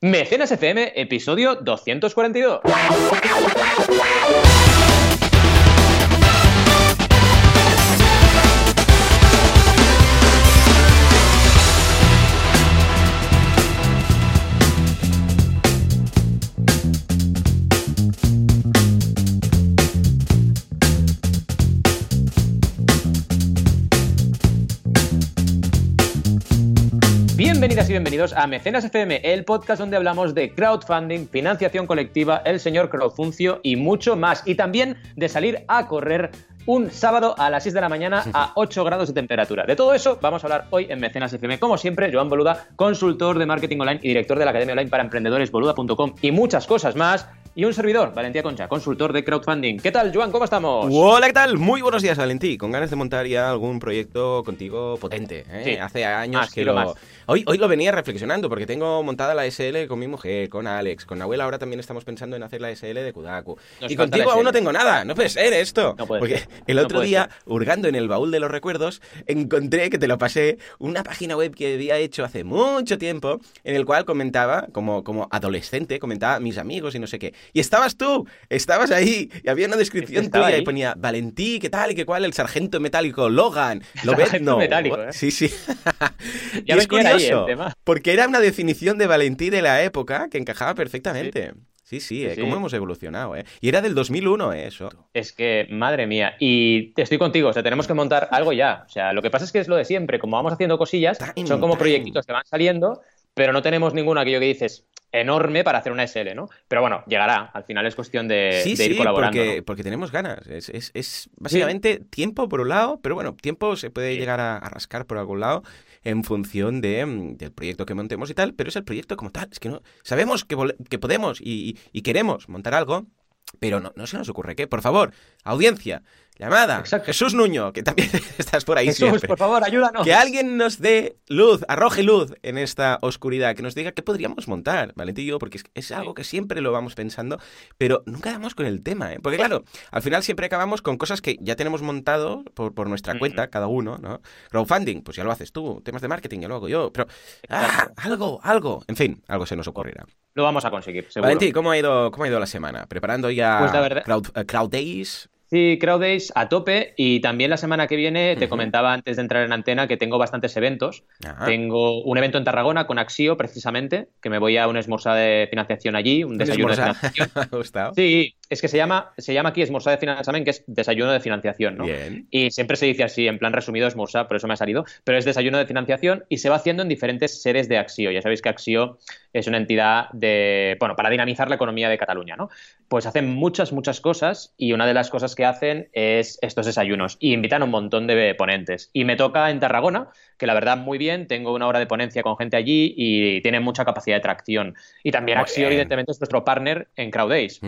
Mecenas FM, episodio 242. Bienvenidos a Mecenas FM, el podcast donde hablamos de crowdfunding, financiación colectiva, el señor Crowdfuncio y mucho más. Y también de salir a correr un sábado a las 6 de la mañana a 8 grados de temperatura. De todo eso vamos a hablar hoy en Mecenas FM. Como siempre, Joan Boluda, consultor de marketing online y director de la Academia Online para Emprendedores, boluda.com y muchas cosas más. Y un servidor, Valentía Concha, consultor de crowdfunding. ¿Qué tal, Joan? ¿Cómo estamos? Hola, ¿qué tal? Muy buenos días, Valentí. Con ganas de montar ya algún proyecto contigo potente. ¿eh? Sí. Hace años Más, que lo... más. Hoy, hoy lo venía reflexionando porque tengo montada la SL con mi mujer, con Alex, con Abuela. Ahora también estamos pensando en hacer la SL de Kudaku. Nos y contigo aún no tengo nada. No puede ser esto. No puede porque ser. el No otro día, ser. hurgando en el baúl de los recuerdos, encontré que te lo pasé una página web que había hecho hace mucho tiempo en el cual comentaba, como, como adolescente, comentaba a mis amigos y no sé qué. Y estabas tú, estabas ahí y había una descripción tuya ahí. y ponía Valentí, ¿qué tal y qué cual? El sargento metálico Logan. Lo Sargento metálico, ¿eh? Sí, sí. Ya y es ahí curioso, porque era una definición de Valentí de la época que encajaba perfectamente. Sí, sí, eh, Sí. cómo hemos evolucionado, ¿eh? Y era del 2001, ¿eh? Eso. Es que, madre mía, y estoy contigo, o sea, tenemos que montar algo ya. O sea, lo que pasa es que es lo de siempre, como vamos haciendo cosillas, Time, son como time. proyectitos que van saliendo, pero no tenemos ninguno aquello que dices enorme para hacer una SL, ¿no? Pero bueno, llegará, al final es cuestión de, sí, de ir sí, colaborando. porque, ¿no? porque tenemos ganas. Es, es- es básicamente tiempo por un lado, pero bueno, tiempo se puede llegar a, a rascar por algún lado en función de, mm, del proyecto que montemos y tal, pero es el proyecto como tal. Es que no sabemos que, que podemos y- y queremos montar algo, pero no, no se nos ocurre qué. Por favor, audiencia, llamada, Exacto. Jesús Nuño, que también estás por ahí Jesús, siempre. por favor, ayúdanos. Que alguien nos dé luz, arroje luz en esta oscuridad, que nos diga qué podríamos montar, Valentín y yo, porque es, es algo que siempre lo vamos pensando, pero nunca damos con el tema, ¿eh? Porque claro, al final siempre acabamos con cosas que ya tenemos montado por, por nuestra cuenta, cada uno, ¿no? Crowdfunding, pues ya lo haces tú, temas de marketing ya lo hago yo, pero ah, algo, algo, en fin, algo se nos ocurrirá. Lo vamos a conseguir, seguro. Valentín, ¿cómo ha, ido, ¿cómo ha ido la semana? ¿Preparando ya Pues la verdad- crowd, eh, crowd Days? Sí, Crowd Days a tope y también la semana que viene te comentaba antes de entrar en antena que tengo bastantes eventos. Ajá. Tengo un evento en Tarragona con Axio, precisamente, que me voy a una esmorzada de financiación allí, un desayuno de financiación. Me ha gustado. Sí, es que se llama, se llama aquí esmorzada de financiación, que es desayuno de financiación, ¿no? Bien. Y siempre se dice así, en plan resumido, esmorzar, por eso me ha salido, pero es desayuno de financiación y se va haciendo en diferentes sedes de Axio. Ya sabéis que Axio es una entidad de, bueno, para dinamizar la economía de Cataluña, ¿no? Pues hacen muchas, muchas cosas y una de las cosas que hacen es estos desayunos y invitan a un montón de ponentes. Y me toca en Tarragona, que la verdad muy bien, tengo una hora de ponencia con gente allí y tienen mucha capacidad de tracción. Y también Axio, evidentemente, es nuestro partner en CrowdAce.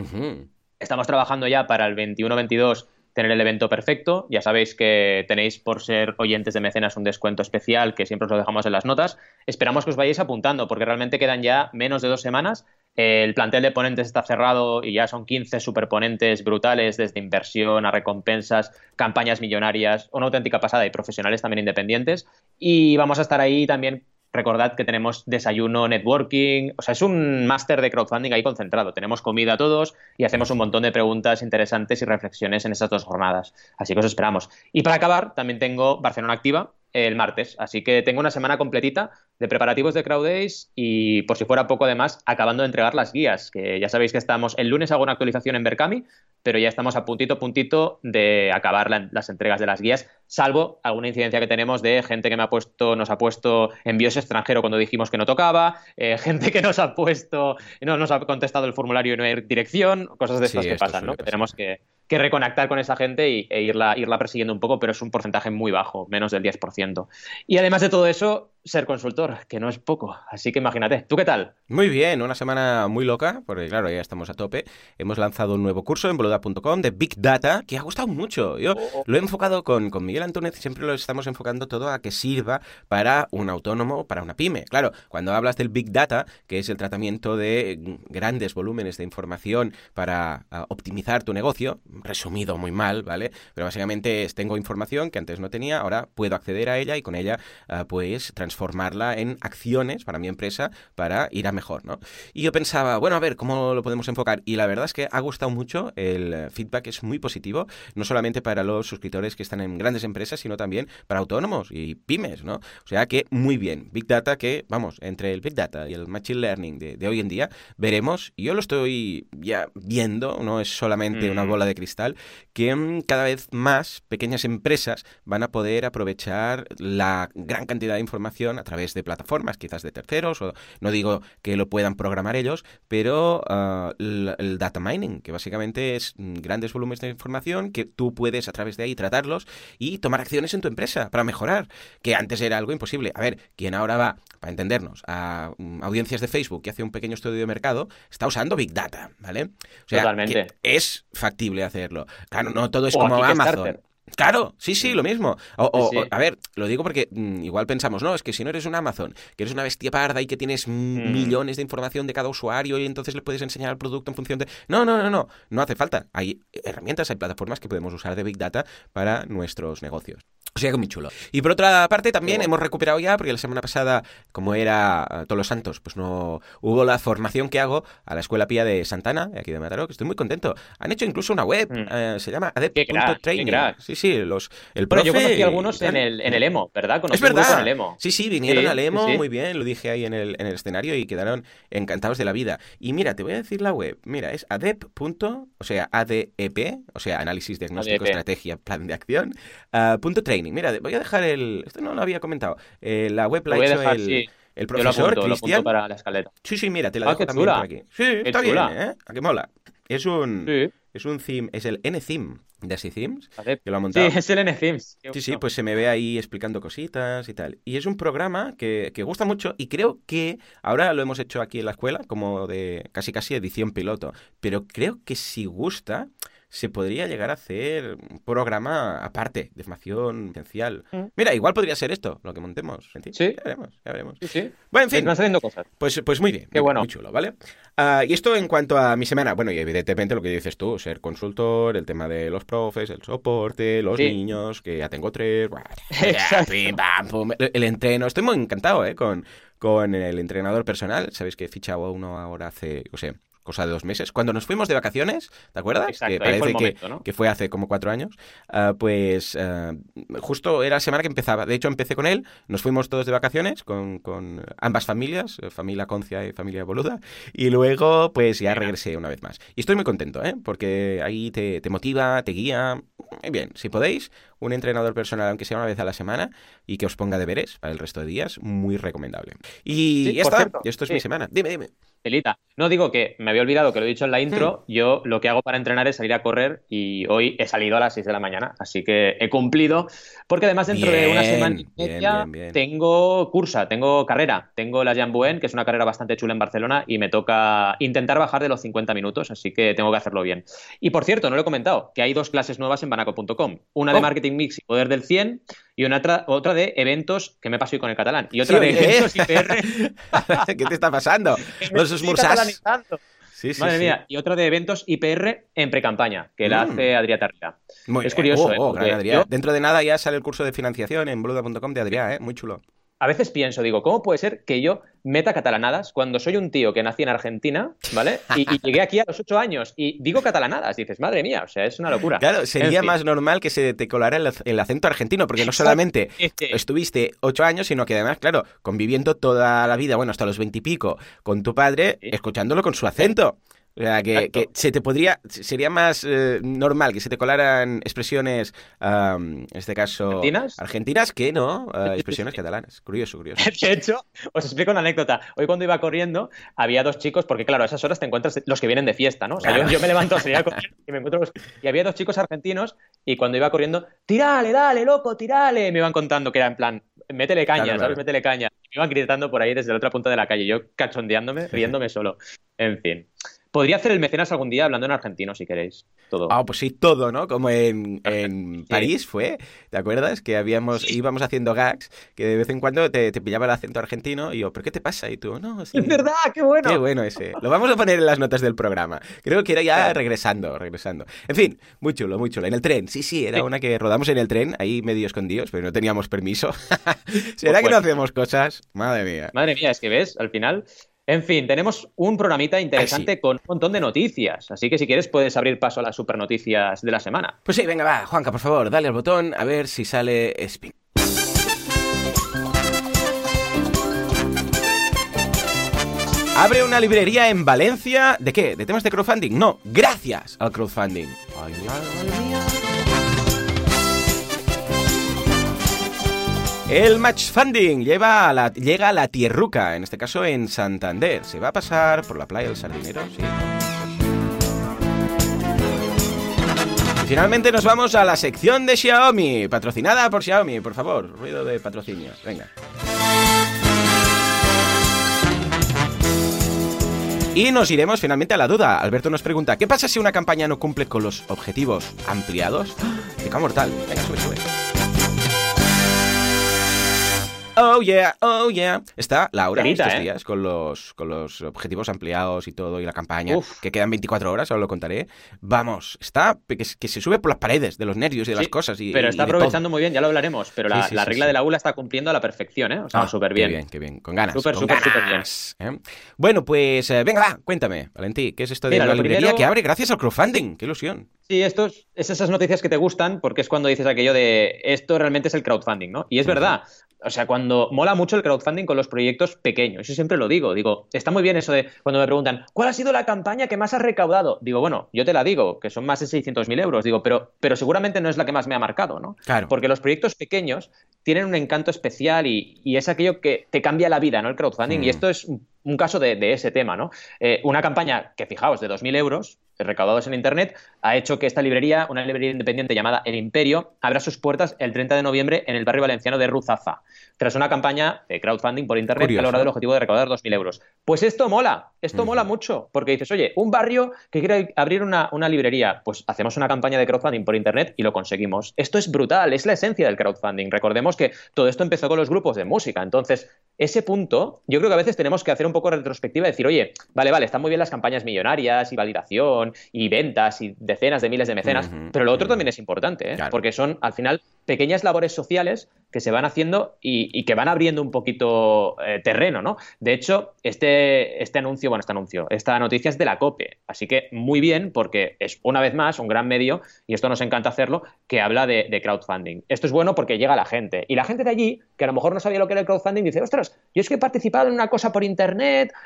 Estamos trabajando ya para el 21-22 tener el evento perfecto. Ya sabéis que tenéis por ser oyentes de mecenas un descuento especial que siempre os lo dejamos en las notas. Esperamos que os vayáis apuntando porque realmente quedan ya menos de dos semanas. El plantel de ponentes está cerrado y ya son 15 superponentes brutales desde inversión a recompensas, campañas millonarias, una auténtica pasada y profesionales también independientes. Y vamos a estar ahí también Recordad que tenemos desayuno, networking, o sea, es un máster de crowdfunding ahí concentrado. Tenemos comida todos y hacemos un montón de preguntas interesantes y reflexiones en esas dos jornadas. Así que os esperamos. Y para acabar, también tengo Barcelona Activa el martes. Así que tengo una semana completita de preparativos de Crowd Days y, por si fuera poco además, acabando de entregar las guías, que ya sabéis que estamos, el lunes hago una actualización en Berkami, pero ya estamos a puntito, puntito de acabar la- las entregas de las guías, salvo alguna incidencia que tenemos de gente que me ha puesto, nos ha puesto envíos extranjero cuando dijimos que no tocaba, eh, gente que nos ha puesto, no nos ha contestado el formulario y no hay dirección, cosas de Sí, estas que pasan, ¿no? Que tenemos que, que reconectar con esa gente y, e irla, irla persiguiendo un poco, pero es un porcentaje muy bajo, menos del 10%. Y además de todo eso, ser consultor, que no es poco. Así que imagínate, ¿tú qué tal? Muy bien, una semana muy loca, porque claro, ya estamos a tope. Hemos lanzado un nuevo curso en boluda.com de Big Data, que ha gustado mucho. Yo lo he enfocado con, con Miguel Antúnez y siempre lo estamos enfocando todo a que sirva para un autónomo, para una pyme. Claro, cuando hablas del Big Data, que es el tratamiento de grandes volúmenes de información para ah, optimizar tu negocio, resumido muy mal, ¿vale? Pero básicamente es tengo información que antes no tenía, ahora puedo acceder a ella y con ella ah, pues transformarla en acciones para mi empresa para ir a mejor, ¿no? Y yo pensaba, bueno, a ver, ¿cómo lo podemos enfocar? Y la verdad es que ha gustado mucho, el feedback es muy positivo, no solamente para los suscriptores que están en grandes empresas, sino también para autónomos y pymes, ¿no? O sea que muy bien, Big Data que, vamos, entre el Big Data y el Machine Learning de, hoy en día, veremos, y yo lo estoy ya viendo, no es solamente una mm. bola de cristal, que mm, cada vez más pequeñas empresas van a poder aprovechar la gran cantidad de información a través de plataformas, quizás de terceros, o no digo que lo puedan programar ellos, pero ah, el, data mining, que básicamente es mm, grandes volúmenes de información que tú puedes a través de ahí tratarlos y tomar acciones en tu empresa para mejorar, que antes era algo imposible. A ver, ¿quién ahora va, para entendernos, a audiencias de Facebook que hace un pequeño estudio de mercado, está usando Big Data, ¿vale? O sea, Totalmente. es factible hacerlo. Claro, no todo es como Amazon. Claro, sí, sí, lo mismo. O, a ver, lo digo porque mm, igual pensamos, no, es que si no eres un Amazon, que eres una bestia parda y que tienes mm. millones de información de cada usuario y entonces le puedes enseñar el producto en función de... No, no, no, no, no hace falta. Hay herramientas, hay plataformas que podemos usar de Big Data para nuestros negocios. O sea que muy chulo. Y por otra parte, también hemos recuperado ya, porque la semana pasada, como era eh, Todos los Santos, pues no hubo la formación que hago a la Escuela Pía de Santana, aquí de Mataró, que estoy muy contento. Han hecho incluso una web, mm. eh, se llama adept.training. Sí, sí, los, el profe... yo conocí algunos en el, en el EMO, ¿verdad? es verdad. En el EMO. Sí, sí, vinieron al EMO, muy bien, lo dije ahí en el, en el escenario y quedaron encantados de la vida. Y mira, te voy a decir la web. Mira, es adept. O sea, ADEP, o sea, análisis, diagnóstico, estrategia, plan de acción, uh, punto training. Mira, voy a dejar el... Esto no lo había comentado. Eh, la web la ha hecho el... El profesor Cristian. para la escaleta. Sí, sí, mira, te la ah, dejo también por aquí. Sí, está bien, ¿eh? ¿A qué mola? Es un, es un theme, es el N-Theme de Así Themes, que lo ha montado. Sí, es el N-Themes. Sí, sí, pues se me ve ahí explicando cositas y tal. Y es un programa que, que, gusta mucho y creo que ahora lo hemos hecho aquí en la escuela como de casi casi edición piloto, pero creo que si gusta se podría llegar a hacer un programa aparte de formación esencial. Mm. Mira, igual podría ser esto, lo que montemos. Sí. Ya veremos, ya veremos. Sí, sí. Bueno, en fin. Están haciendo cosas. Pues, pues muy bien. Qué bueno. Muy chulo, ¿vale? Ah, y esto en cuanto a mi semana. Bueno, y evidentemente lo que dices tú, ser consultor, el tema de los profes, el soporte, los niños, que ya tengo tres. el entreno. Estoy muy encantado, ¿eh? Con, con el entrenador personal. Sabéis que he fichado uno ahora hace, o sea, cosa de dos meses. Cuando nos fuimos de vacaciones, ¿te acuerdas? Exacto, que parece que, que, fue hace como cuatro años. Ah, pues ah, justo era la semana que empezaba. De hecho, empecé con él. Nos fuimos todos de vacaciones con, con ambas familias, eh, familia Concia y familia Boluda. Y luego, pues ya regresé una vez más. Y estoy muy contento, ¿eh? Porque ahí te, te motiva, te guía. Muy bien, si podéis, un entrenador personal, aunque sea una vez a la semana, y que os ponga deberes para el resto de días, muy recomendable. Y ya está, esto es mi semana. Dime, dime. Elita. No digo que me había olvidado que lo he dicho en la intro. Hmm. Yo lo que hago para entrenar es salir a correr y hoy he salido a las 6 de la mañana, así que he cumplido. Porque además, dentro de una semana y media tengo cursa, tengo carrera. Tengo la Jambuen, que es una carrera bastante chula en Barcelona, y me toca intentar bajar de los 50 minutos, así que tengo que hacerlo bien. Y por cierto, no lo he comentado, que hay dos clases nuevas en banaco.com: una de oh. marketing mix y poder del 100 y una otra, otra de eventos que me paso hoy con el catalán. Y otra de eventos IPR. ¿Qué te está pasando? Los esmursas. Sí, sí, Madre mía, y otra de eventos IPR en pre-campaña, que la mm. hace Adrià Tarrida. es curioso, oh, ¿eh? oh, Dentro de nada ya sale el curso de financiación en boluda.com de Adrià, ¿eh? Muy chulo a veces pienso, digo, ¿cómo puede ser que yo meta catalanadas cuando soy un tío que nací en Argentina, ¿vale? Y, llegué aquí a los ocho años y digo catalanadas. Y dices, madre mía, o sea, es una locura. Claro, sería más normal que se te colara el, acento argentino, porque no solamente estuviste ocho años, sino que además, claro, conviviendo toda la vida, bueno, hasta los veintipico, con tu padre, escuchándolo con su acento. O sea, que, se te podría, sería más eh, normal que se te colaran expresiones, en este caso, ¿Argentinas? argentinas que no, uh, expresiones catalanas. Curioso, curioso. De hecho, os explico una anécdota. Hoy cuando iba corriendo, había dos chicos, porque claro, a esas horas te encuentras los que vienen de fiesta, ¿no? O sea, yo, me levanto a correr y me encuentro los... Y había dos chicos argentinos y cuando iba corriendo, tirale, dale, loco, tirale, me iban contando que era en plan, métele caña, ¿sabes? Métele caña. Me iban gritando por ahí desde la otra punta de la calle, yo cachondeándome, riéndome solo. En fin. Podría hacer el mecenas algún día hablando en argentino, si queréis. todo. Ah, pues sí, todo, ¿no? Como en, en París fue, ¿te acuerdas? Que habíamos, íbamos haciendo gags, que de vez en cuando te, te, pillaba el acento argentino y yo, ¿pero qué te pasa? Y tú, no, sí. Es verdad, qué bueno. Qué bueno ese. Lo vamos a poner en las notas del programa. Creo que era ya regresando, regresando. En fin, muy chulo, muy chulo. En el tren, sí, sí, era una que rodamos en el tren, ahí medio escondidos, pero no teníamos permiso. ¿Será que no hacemos cosas? Madre mía. Madre mía, es que ves, al final en fin, tenemos un programita interesante con un montón de noticias, así que si quieres puedes abrir paso a las super noticias de la semana. Pues sí, venga, va, Juanca, por favor, dale al botón a ver si sale Spin. Abre una librería en Valencia. ¿De qué? ¿De temas de crowdfunding? No, gracias al crowdfunding. Ay, ay, El match funding llega a la Tierruca, en este caso en Santander. Se va a pasar por la playa del Sardinero, sí. Finalmente nos vamos a la sección de Xiaomi, patrocinada por Xiaomi, por favor, ruido de patrocinio, venga. Y nos iremos finalmente a la duda. Alberto nos pregunta, ¿qué pasa si una campaña no cumple con los objetivos ampliados? ¡Qué mortal! Venga, sube, sube. Oh yeah, oh yeah. Está Laura estos ¿eh? días con los, con los objetivos ampliados y todo y la campaña, que quedan 24 horas, ahora lo contaré. Vamos, está que, se sube por las paredes de los nervios y de las cosas. Y, pero está aprovechando muy bien, ya lo hablaremos. Pero la, regla de la ULA está cumpliendo a la perfección, ¿eh? O sea, ah, súper bien. Qué bien, qué bien. Con ganas. Súper, súper, súper bien. ¿eh? Bueno, pues eh, venga, va, cuéntame, Valentí, ¿qué es esto de la librería que abre gracias al crowdfunding? ¡Qué ilusión! Sí, esto es, esas noticias que te gustan porque es cuando dices aquello de esto realmente es el crowdfunding, ¿no? Y es verdad. O sea, cuando mola mucho el crowdfunding con los proyectos pequeños, yo siempre lo digo, digo, está muy bien eso de cuando me preguntan, ¿cuál ha sido la campaña que más has recaudado? Digo, bueno, yo te la digo, que son más de 600.000 euros, digo, pero, pero seguramente no es la que más me ha marcado, ¿no? Claro. Porque los proyectos pequeños tienen un encanto especial y, es aquello que te cambia la vida, ¿no? El crowdfunding. Y mm. esto es un caso de, ese tema, ¿no? Eh, una campaña que, fijaos, de 2.000 euros recaudados en Internet, ha hecho que esta librería, una librería independiente llamada El Imperio, abra sus puertas el 30 de noviembre en el barrio valenciano de Ruzafa, tras una campaña de crowdfunding por Internet que ha logrado el objetivo de recaudar 2.000 euros. Pues esto mola, esto mola mucho, porque dices, oye, un barrio que quiere abrir una, una, librería, pues hacemos una campaña de crowdfunding por Internet y lo conseguimos. Esto es brutal, es la esencia del crowdfunding. Recordemos que todo esto empezó con los grupos de música, entonces ese punto, yo creo que a veces tenemos que hacer un poco de retrospectiva y decir, oye, vale, vale, están muy bien las campañas millonarias y validación y ventas y decenas de miles de mecenas, pero lo otro también es importante, ¿eh? porque son al final pequeñas labores sociales que se van haciendo y, que van abriendo un poquito eh, terreno, ¿no? De hecho, este, este anuncio, bueno, este anuncio, esta noticia es de la COPE, así que muy bien porque es una vez más un gran medio, y esto nos encanta hacerlo, que habla de, de crowdfunding. Esto es bueno porque llega a la gente, y la gente de allí, que a lo mejor no sabía lo que era el crowdfunding, dice, ostras, yo es que he participado en una cosa por internet,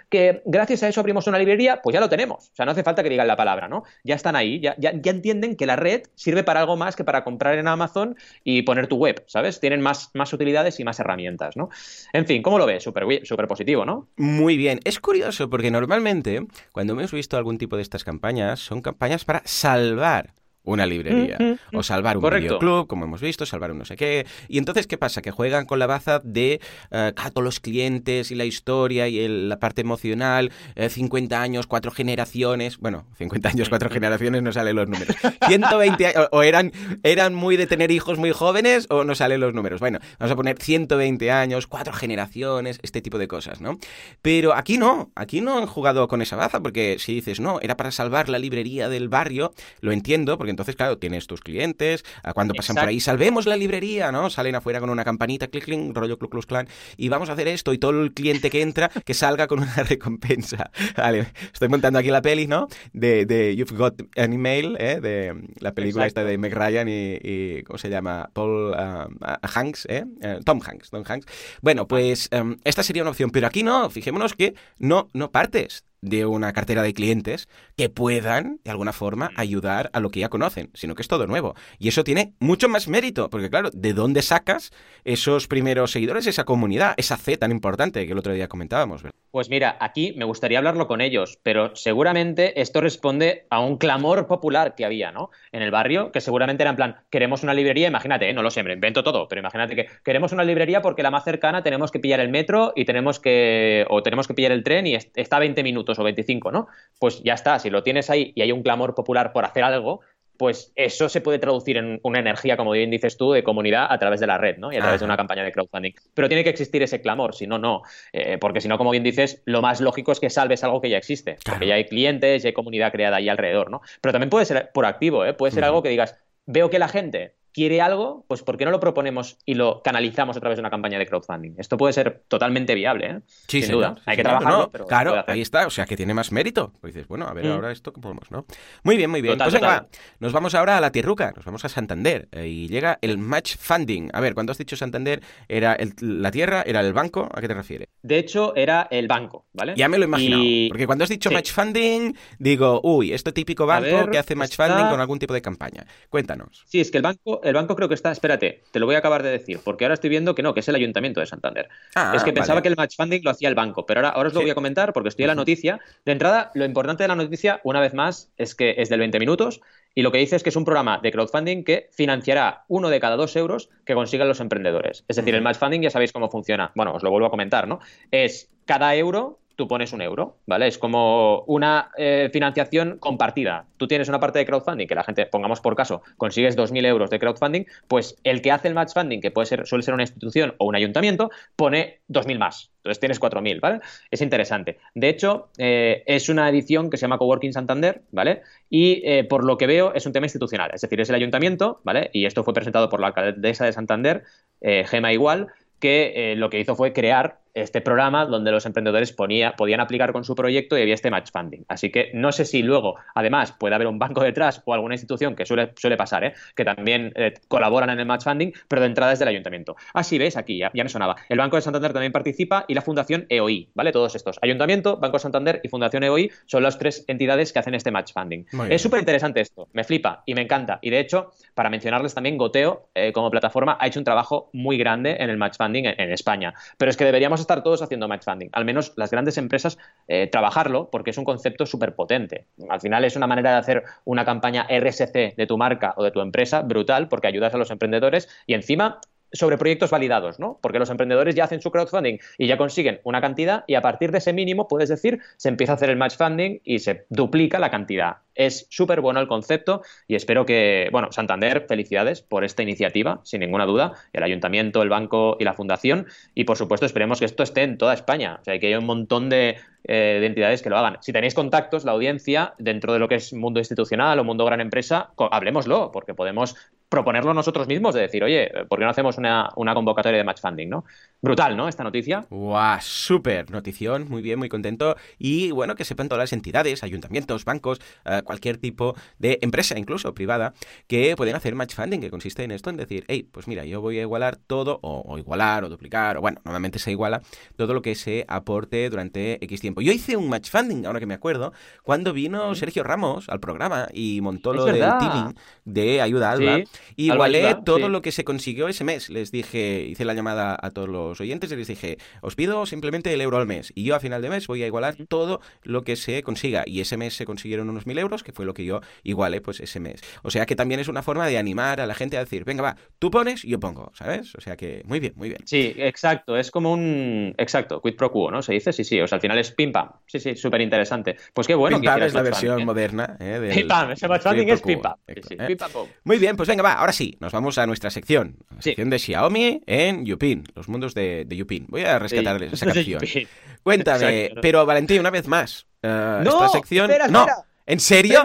que gracias a eso abrimos una librería, pues ya lo tenemos. O sea, no hace falta que digan la palabra, ¿no? Ya están ahí, ya, ya, entienden que la red sirve para algo más que para comprar en Amazon y poner tu web, ¿sabes? Tienen más, más utilidades y más herramientas, ¿no? En fin, ¿cómo lo ves? Súper super positivo, ¿no? Muy bien. Es curioso porque normalmente, cuando hemos visto algún tipo de estas campañas, son campañas para salvar una librería. Mm, mm, o salvar un videoclub, como hemos visto, salvar un no sé qué. Y entonces, ¿qué pasa? Que juegan con la baza de uh, todos los clientes y la historia y la parte emocional, 50 eh, años, cuatro generaciones. Bueno, 50 años, cuatro generaciones no salen los números. 120 años, o, eran, eran muy de tener hijos muy jóvenes o no salen los números. Bueno, vamos a poner 120 años, cuatro generaciones, este tipo de cosas, ¿no? Pero aquí no, aquí no han jugado con esa baza, porque si dices, no, era para salvar la librería del barrio, lo entiendo, porque entonces, claro, tienes tus clientes, cuando pasan por ahí, salvemos la librería, ¿no? Salen afuera con una campanita, clic, clic, rollo Club Club Clan, y vamos a hacer esto, y todo el cliente que entra, que salga con una recompensa. Vale, estoy montando aquí la peli, ¿no? De, de You've Got an Email, ¿eh? De la película esta de Meg Ryan y, ¿cómo se llama? Paul uh, Hanks, ¿eh? ¿eh? Tom Hanks, Tom Hanks. Bueno, pues um, esta sería una opción, pero aquí no, fijémonos que no, no partes de una cartera de clientes que puedan, de alguna forma, ayudar a lo que ya conocen, sino que es todo nuevo. Y eso tiene mucho más mérito, porque claro, ¿de dónde sacas esos primeros seguidores, esa comunidad, esa C tan importante que el otro día comentábamos? Pues mira, aquí me gustaría hablarlo con ellos, pero seguramente esto responde a un clamor popular que había, ¿no? En el barrio, que seguramente era en plan, queremos una librería, imagínate, ¿eh? no lo sé, me invento todo, pero imagínate que queremos una librería porque la más cercana tenemos que pillar el metro y tenemos que, o tenemos que pillar el tren y está a 20 minutos o 25, ¿no? Pues ya está, si lo tienes ahí y hay un clamor popular por hacer algo, pues eso se puede traducir en una energía, como bien dices tú, de comunidad a través de la red, ¿no? Y a través de una campaña de crowdfunding. Pero tiene que existir ese clamor, si no, no. Eh, porque si no, como bien dices, lo más lógico es que salves algo que ya existe. Porque ya hay clientes, ya hay comunidad creada ahí alrededor, ¿no? Pero también puede ser por activo, ¿eh? Puede ser algo que digas, veo que la gente quiere algo, pues ¿por qué no lo proponemos y lo canalizamos a través de una campaña de crowdfunding? Esto puede ser totalmente viable, ¿eh? Sí, sin duda. Hay que trabajarlo, pero Claro, ahí está, o sea que tiene más mérito. Pues dices, bueno, a ver, mm. ahora esto que podemos, ¿no? Muy bien, muy bien. pues venga, nos vamos ahora a la Tierruca, nos vamos a Santander eh, y llega el match funding. A ver, cuando has dicho Santander, ¿era la tierra, era el banco? ¿A qué te refieres? De hecho, era el banco, ¿vale? Ya me lo he imaginado, porque cuando has dicho match funding, digo, uy, esto típico banco que hace match funding con algún tipo de campaña. Cuéntanos. Sí, es que el banco, el banco creo que está espérate, te lo voy a acabar de decir, porque ahora estoy viendo que no, que es el Ayuntamiento de Santander. Ah, es que pensaba que el match funding lo hacía el banco, pero ahora, ahora os lo voy a comentar porque estoy en la noticia. De entrada, lo importante de la noticia, una vez más, es que es del 20 minutos y lo que dice es que es un programa de crowdfunding que financiará uno de cada dos euros que consigan los emprendedores. Es decir, el match funding ya sabéis cómo funciona. Bueno, os lo vuelvo a comentar, ¿no? Es cada euro tú pones un euro, ¿vale? Es como una eh, financiación compartida. Tú tienes una parte de crowdfunding que la gente, pongamos por caso, consigues 2.000 euros de crowdfunding, pues el que hace el match funding, que puede ser, suele ser una institución o un ayuntamiento, pone 2.000 más. Entonces tienes 4.000, ¿vale? Es interesante. De hecho, eh, es una edición que se llama Coworking Santander, ¿vale? Y eh, por lo que veo es un tema institucional. Es decir, es el ayuntamiento, ¿vale? Y esto fue presentado por la alcaldesa de Santander, Gema Igual, que lo que hizo fue crear este programa donde los emprendedores ponía, podían aplicar con su proyecto y había este match funding. Así que no sé si luego, además, puede haber un banco detrás o alguna institución que suele, suele pasar, ¿eh? que también eh, colaboran en el match funding, pero de entrada es del ayuntamiento. Así ves, aquí ya, me sonaba. El Banco de Santander también participa y la Fundación EOI, ¿vale? Todos estos. Ayuntamiento, Banco de Santander y Fundación EOI son las tres entidades que hacen este match funding. Es súper interesante esto, me flipa y me encanta. Y de hecho, para mencionarles también, Goteo, eh, como plataforma, ha hecho un trabajo muy grande en el match funding en España. Pero es que deberíamos estar todos haciendo match funding, al menos las grandes empresas eh, trabajarlo porque es un concepto súper potente. Al final es una manera de hacer una campaña RSC de tu marca o de tu empresa brutal porque ayudas a los emprendedores y encima sobre proyectos validados, ¿no? Porque los emprendedores ya hacen su crowdfunding y ya consiguen una cantidad y a partir de ese mínimo, puedes decir, se empieza a hacer el match funding y se duplica la cantidad. Es súper bueno el concepto y espero que, bueno, Santander, felicidades por esta iniciativa, sin ninguna duda, el ayuntamiento, el banco y la fundación y por supuesto esperemos que esto esté en toda España, o sea, que haya un montón de, eh, de entidades que lo hagan. Si tenéis contactos, la audiencia, dentro de lo que es mundo institucional o mundo gran empresa, hablemoslo, porque podemos proponerlo nosotros mismos, de decir, oye, ¿por qué no hacemos una, convocatoria de match funding, no? Brutal, ¿no? Esta noticia. ¡Guau! Súper notición, muy bien, muy contento. Y bueno, que sepan todas las entidades, ayuntamientos, bancos, eh, cualquier tipo de empresa, incluso privada, que pueden hacer match funding, que consiste en esto, en decir, hey, pues mira, yo voy a igualar todo, o, igualar, o duplicar, o bueno, normalmente se iguala todo lo que se aporte durante X tiempo. Yo hice un match funding, ahora que me acuerdo, cuando vino Sergio Ramos al programa y montó lo del teaming de Ayuda Alba. Igualé todo lo que se consiguió ese mes. Les dije, hice la llamada a todos los oyentes y les dije, os pido simplemente el euro al mes. Y yo a final de mes voy a igualar todo lo que se consiga. Y ese mes se consiguieron unos mil euros, que fue lo que yo igualé pues ese mes. O sea que también es una forma de animar a la gente a decir, venga, va, tú pones y yo pongo, ¿sabes? O sea que muy bien, muy bien. Sí, exacto. Es como un. Exacto, quid pro quo, ¿no? Se dice, sí, sí. O sea, al final es pim pam. Sí, sí, súper interesante. Pues qué bueno. Pim pam es la versión ¿eh? moderna. ¿eh? Pim pam, ese es pim pam. Sí, ¿eh? Muy bien, pues venga, va, ahora sí, nos vamos a nuestra sección. La sección de Xiaomi en Yupin, los mundos de, de Yupin. Voy a rescatarles esa canción. Cuéntame, pero Valentín, una vez más, uh, no, esta sección... Espera, no. ¿En serio?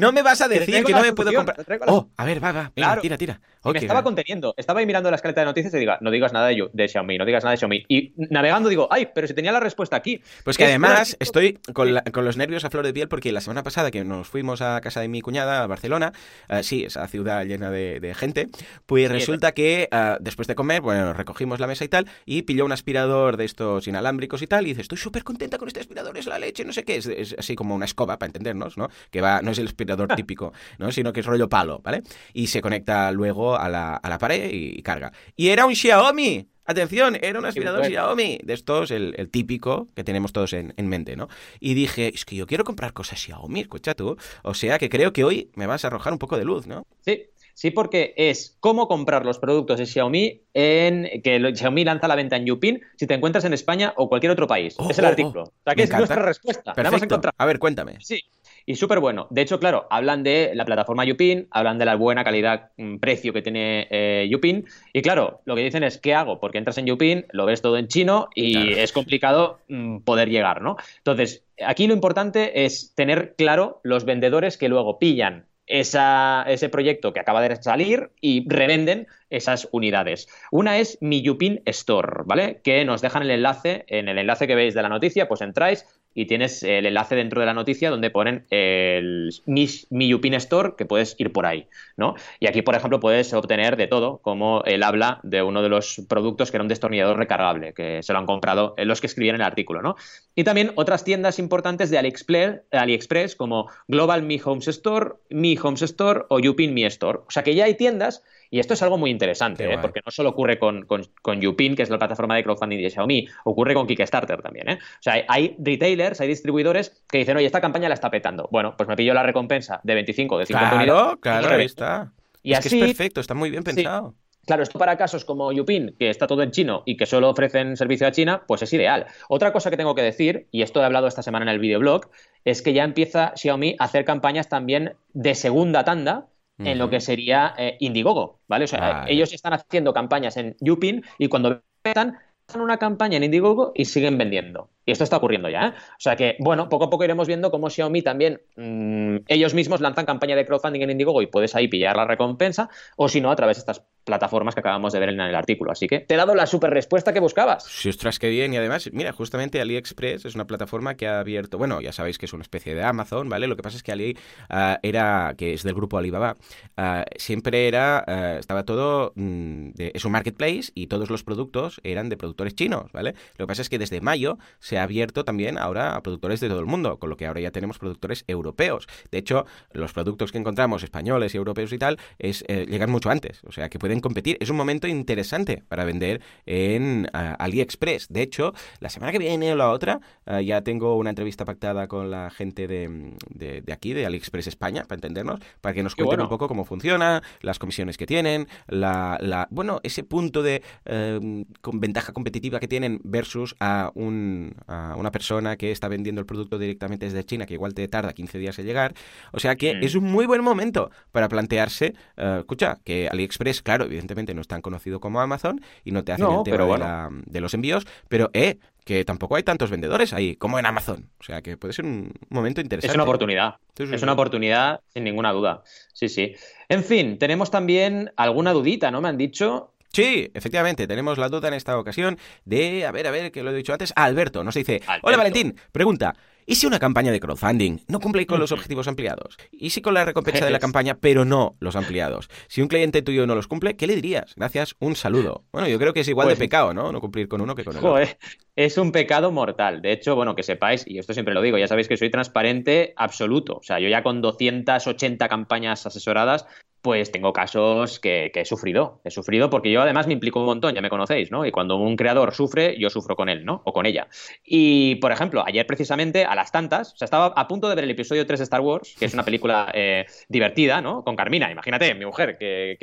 No me vas a decir que no me puedo comprar. Oh, a ver, va, va. Venga, tira, tira. me estaba conteniendo. Estaba ahí mirando la escaleta de noticias y diga, no digas nada de, de, Xiaomi, no digas nada de Xiaomi. Y navegando digo, ay, pero si tenía la respuesta aquí. Pues que además estoy con, los nervios a flor de piel porque la semana pasada que nos fuimos a casa de mi cuñada a Barcelona, uh, sí, esa ciudad llena de, gente, pues resulta que uh, después de comer, bueno, recogimos la mesa y tal, y pilló un aspirador de estos inalámbricos y tal, y dice, estoy súper contenta con este aspirador, es la leche, no sé qué, es, es así como una escoba para entendernos, ¿no? Que va, no es el aspirador típico, ¿no? Sino que es rollo palo, ¿vale? Y se conecta luego a la, a la pared y carga. Y era un Xiaomi. Atención, era un aspirador Xiaomi, de estos, el, el, típico que tenemos todos en, en, mente, ¿no? Y dije, es que yo quiero comprar cosas Xiaomi, escucha tú. O sea que creo que hoy me vas a arrojar un poco de luz, ¿no? Sí, Sí, porque es cómo comprar los productos de Xiaomi en que Xiaomi lanza la venta en Yupin si te encuentras en España o cualquier otro país. es el oh, oh, artículo. o sea, que es nuestra respuesta. Perfecto. A ver, cuéntame. Sí. Y súper bueno. De hecho, claro, hablan de la plataforma Yupin, hablan de la buena calidad mm, precio que tiene eh, Yupin y claro, lo que dicen es ¿qué hago? Porque entras en Yupin, lo ves todo en chino y es complicado mm, poder llegar, ¿no? Entonces, aquí lo importante es tener claro los vendedores que luego pillan ese proyecto que acaba de salir y revenden esas unidades. Una es mi Yupin Store, ¿vale? Que nos dejan el enlace, en el enlace que veis de la noticia, pues entráis, y tienes el enlace dentro de la noticia donde ponen el mi, Yupin Store, que puedes ir por ahí, ¿no? Y aquí, por ejemplo, puedes obtener de todo, como el habla de uno de los productos que era un destornillador recargable, que se lo han comprado los que escribían el artículo, ¿no? Y también otras tiendas importantes de AliExpress, AliExpress como Global Mi Homes Store, Mi Homes Store o Yupin Mi Store. O sea que ya hay tiendas y esto es algo muy interesante, ¿eh? porque no solo ocurre con, con, Yupin, que es la plataforma de crowdfunding de Xiaomi, ocurre con Kickstarter también. ¿eh? O sea, hay retailers, hay distribuidores que dicen, oye, esta campaña la está petando. Bueno, pues me pillo la recompensa de 25, de 50 claro, unidades. Claro, ahí está. Y es que es perfecto, está muy bien pensado. Claro, esto para casos como Yupin, que está todo en chino y que solo ofrecen servicio a China, pues es ideal. Otra cosa que tengo que decir, y esto he hablado esta semana en el videoblog, es que ya empieza Xiaomi a hacer campañas también de segunda tanda en lo que sería eh, Indiegogo, ¿vale? O sea, ellos están haciendo campañas en Yupin y cuando petan, hacen una campaña en Indiegogo y siguen vendiendo. Y esto está ocurriendo ya, ¿eh? O sea que, bueno, poco a poco iremos viendo cómo Xiaomi también, mm, ellos mismos lanzan campaña de crowdfunding en Indiegogo y puedes ahí pillar la recompensa, o si no, a través de estas plataformas que acabamos de ver en el artículo. Así que te he dado la super respuesta que buscabas. Sí, ostras, qué bien. Y además, mira, justamente AliExpress es una plataforma que ha abierto, bueno, ya sabéis que es una especie de Amazon, ¿vale? Lo que pasa es que Ali ah, era, que es del grupo Alibaba, uh, siempre era, uh, estaba todo, mm, es un marketplace y todos los productos eran de productores chinos, ¿vale? Lo que pasa es que desde mayo ha abierto también ahora a productores de todo el mundo, con lo que ahora ya tenemos productores europeos. De hecho, los productos que encontramos españoles y europeos y tal, es, eh, llegan mucho antes, o sea que pueden competir. Es un momento interesante para vender en AliExpress. De hecho, la semana que viene o la otra, eh, ya tengo una entrevista pactada con la gente de, de, aquí, de AliExpress España, para entendernos, para que nos cuenten un poco cómo funciona, las comisiones que tienen, la, la bueno, ese punto de eh, con ventaja competitiva que tienen versus a un, una persona que está vendiendo el producto directamente desde China, que igual te tarda 15 días en llegar. O sea que mm. es un muy buen momento para plantearse, uh, escucha, que AliExpress, claro, evidentemente no es tan conocido como Amazon y no te hace el tema de, los envíos, pero eh, que tampoco hay tantos vendedores ahí como en Amazon. O sea que puede ser un momento interesante. Es una oportunidad. es una oportunidad sin ninguna duda. Sí, sí. En fin, tenemos también alguna dudita, ¿no? Me han dicho Sí, efectivamente, tenemos la duda en esta ocasión de, a ver, a ver, que lo he dicho antes, Alberto nos dice, hola Valentín, pregunta, ¿y si una campaña de crowdfunding no cumple con los objetivos ampliados? ¿Y si con la recompensa de la campaña, pero no los ampliados? Si un cliente tuyo no los cumple, ¿qué le dirías? Gracias, un saludo. Bueno, yo creo que es igual de pues pecado, ¿no? No cumplir con uno que con el otro. Es un pecado mortal. De hecho, bueno, que sepáis, y esto siempre lo digo, ya sabéis que soy transparente absoluto. O sea, yo ya con 280 campañas asesoradas pues tengo casos que, he sufrido. He sufrido porque yo además me implico un montón, ya me conocéis, ¿no? Y cuando un creador sufre, yo sufro con él, ¿no? O con ella. Y, por ejemplo, ayer precisamente, a las tantas, o sea, estaba a punto de ver el episodio 3 de Star Wars, que es una película eh, divertida, ¿no? Con Carmina, imagínate, mi mujer, que,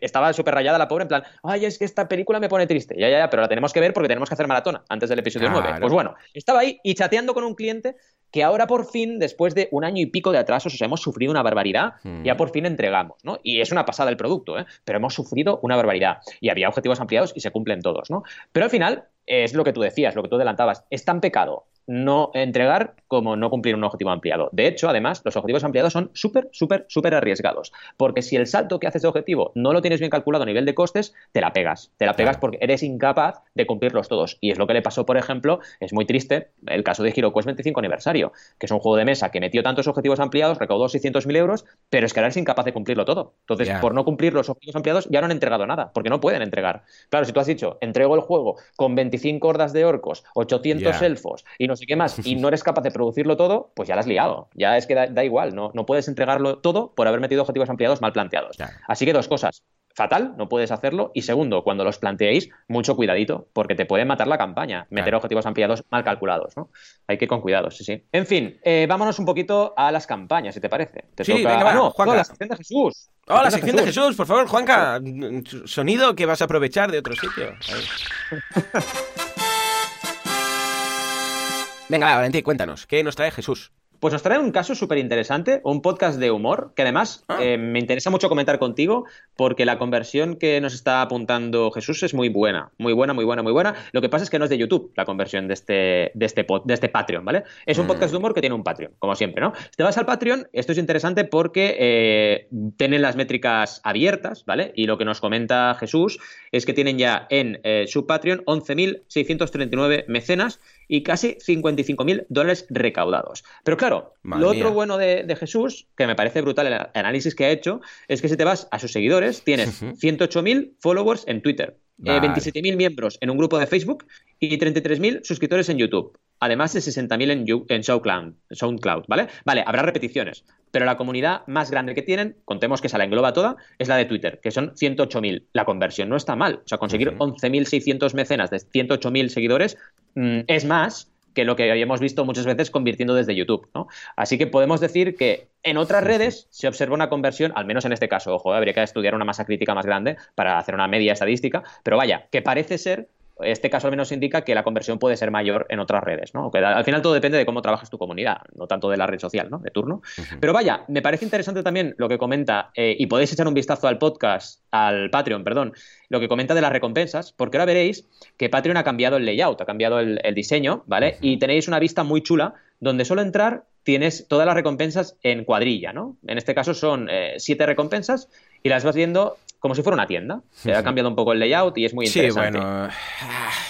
estaba súper rayada la pobre, en plan, ay, es que esta película me pone triste. Ya, ya, ya, pero la tenemos que ver porque tenemos que hacer maratona antes del episodio 9. Pues bueno, estaba ahí y chateando con un cliente que ahora por fin, después de un año y pico de atrasos, o sea, hemos sufrido una barbaridad, hmm. ya por fin entregamos, ¿no? Y es una pasada el producto, ¿eh? Pero hemos sufrido una barbaridad. Y había objetivos ampliados y se cumplen todos, ¿no? Pero al final, es lo que tú decías, lo que tú adelantabas, es tan pecado no entregar como no cumplir un objetivo ampliado. De hecho, además, los objetivos ampliados son súper, súper, súper arriesgados. Porque si el salto que haces de objetivo no lo tienes bien calculado a nivel de costes, te la pegas. Te la pegas porque eres incapaz de cumplirlos todos. Y es lo que le pasó, por ejemplo, es muy triste, el caso de HeroQuest 25 aniversario, que es un juego de mesa que metió tantos objetivos ampliados, recaudó 600.000 euros, pero es que ahora es incapaz de cumplirlo todo. Entonces, por no cumplir los objetivos ampliados, ya no han entregado nada, porque no pueden entregar. Claro, si tú has dicho, entrego el juego con 25 hordas de orcos, 800 elfos y no sé qué más, y no eres capaz de producirlo todo, pues ya la has liado. Ya es que da, igual, no, no puedes entregarlo todo por haber metido objetivos ampliados mal planteados. Así que dos cosas. Fatal, no puedes hacerlo. Y segundo, cuando los planteéis, mucho cuidadito, porque te puede matar la campaña, meter objetivos ampliados mal calculados, ¿no? Hay que ir con cuidado, sí, sí. En fin, eh, vámonos un poquito a las campañas, si te parece. Te sí, toca... venga, no, la sección de Jesús. Oh, la sección de Jesús, por favor, Juanca. Sonido que vas a aprovechar de otro sitio. Venga, Valentín, cuéntanos, ¿qué nos trae Jesús? Pues nos trae un caso súper interesante, un podcast de humor, que además Ah. eh, me interesa mucho comentar contigo, porque la conversión que nos está apuntando Jesús es muy buena, muy buena, muy buena, muy buena. Lo que pasa es que no es de YouTube la conversión de este, de este, de este Patreon, ¿vale? Es un Mm. podcast de humor que tiene un Patreon, como siempre, ¿no? Si te vas al Patreon, esto es interesante porque eh, tienen las métricas abiertas, ¿vale? Y lo que nos comenta Jesús es que tienen ya en eh, su Patreon 11.639 mecenas y casi 55.000 dólares recaudados. Pero claro, Madre lo otro mía. bueno de, de Jesús, que me parece brutal el análisis que ha hecho, es que si te vas a sus seguidores, tienes 108.000 followers en Twitter, eh, Vale. 27.000 miembros en un grupo de Facebook y 33.000 suscriptores en YouTube. Además de 60.000 en, en SoundCloud, SoundCloud, ¿vale? Vale, habrá repeticiones, pero la comunidad más grande que tienen, contemos que se la engloba toda, es la de Twitter, que son 108.000. La conversión no está mal. O sea, conseguir Ujú. 11.600 mecenas de 108.000 seguidores mm, es más que lo que habíamos visto muchas veces convirtiendo desde YouTube, ¿no? Así que podemos decir que en otras redes se observa una conversión, al menos en este caso, ojo, habría que estudiar una masa crítica más grande para hacer una media estadística, pero vaya, que parece ser este caso al menos indica que la conversión puede ser mayor en otras redes, ¿no? Al final todo depende de cómo trabajas tu comunidad, no tanto de la red social, ¿no? De turno. Pero vaya, me parece interesante también lo que comenta, eh, y podéis echar un vistazo al podcast, al Patreon, perdón, lo que comenta de las recompensas, porque ahora veréis que Patreon ha cambiado el layout, ha cambiado el, el diseño, ¿vale? Y tenéis una vista muy chula donde solo entrar tienes todas las recompensas en cuadrilla, ¿no? En este caso son eh, siete recompensas y las vas viendo como si fuera una tienda. Se ha cambiado un poco el layout y es muy Sí, interesante. bueno. ah,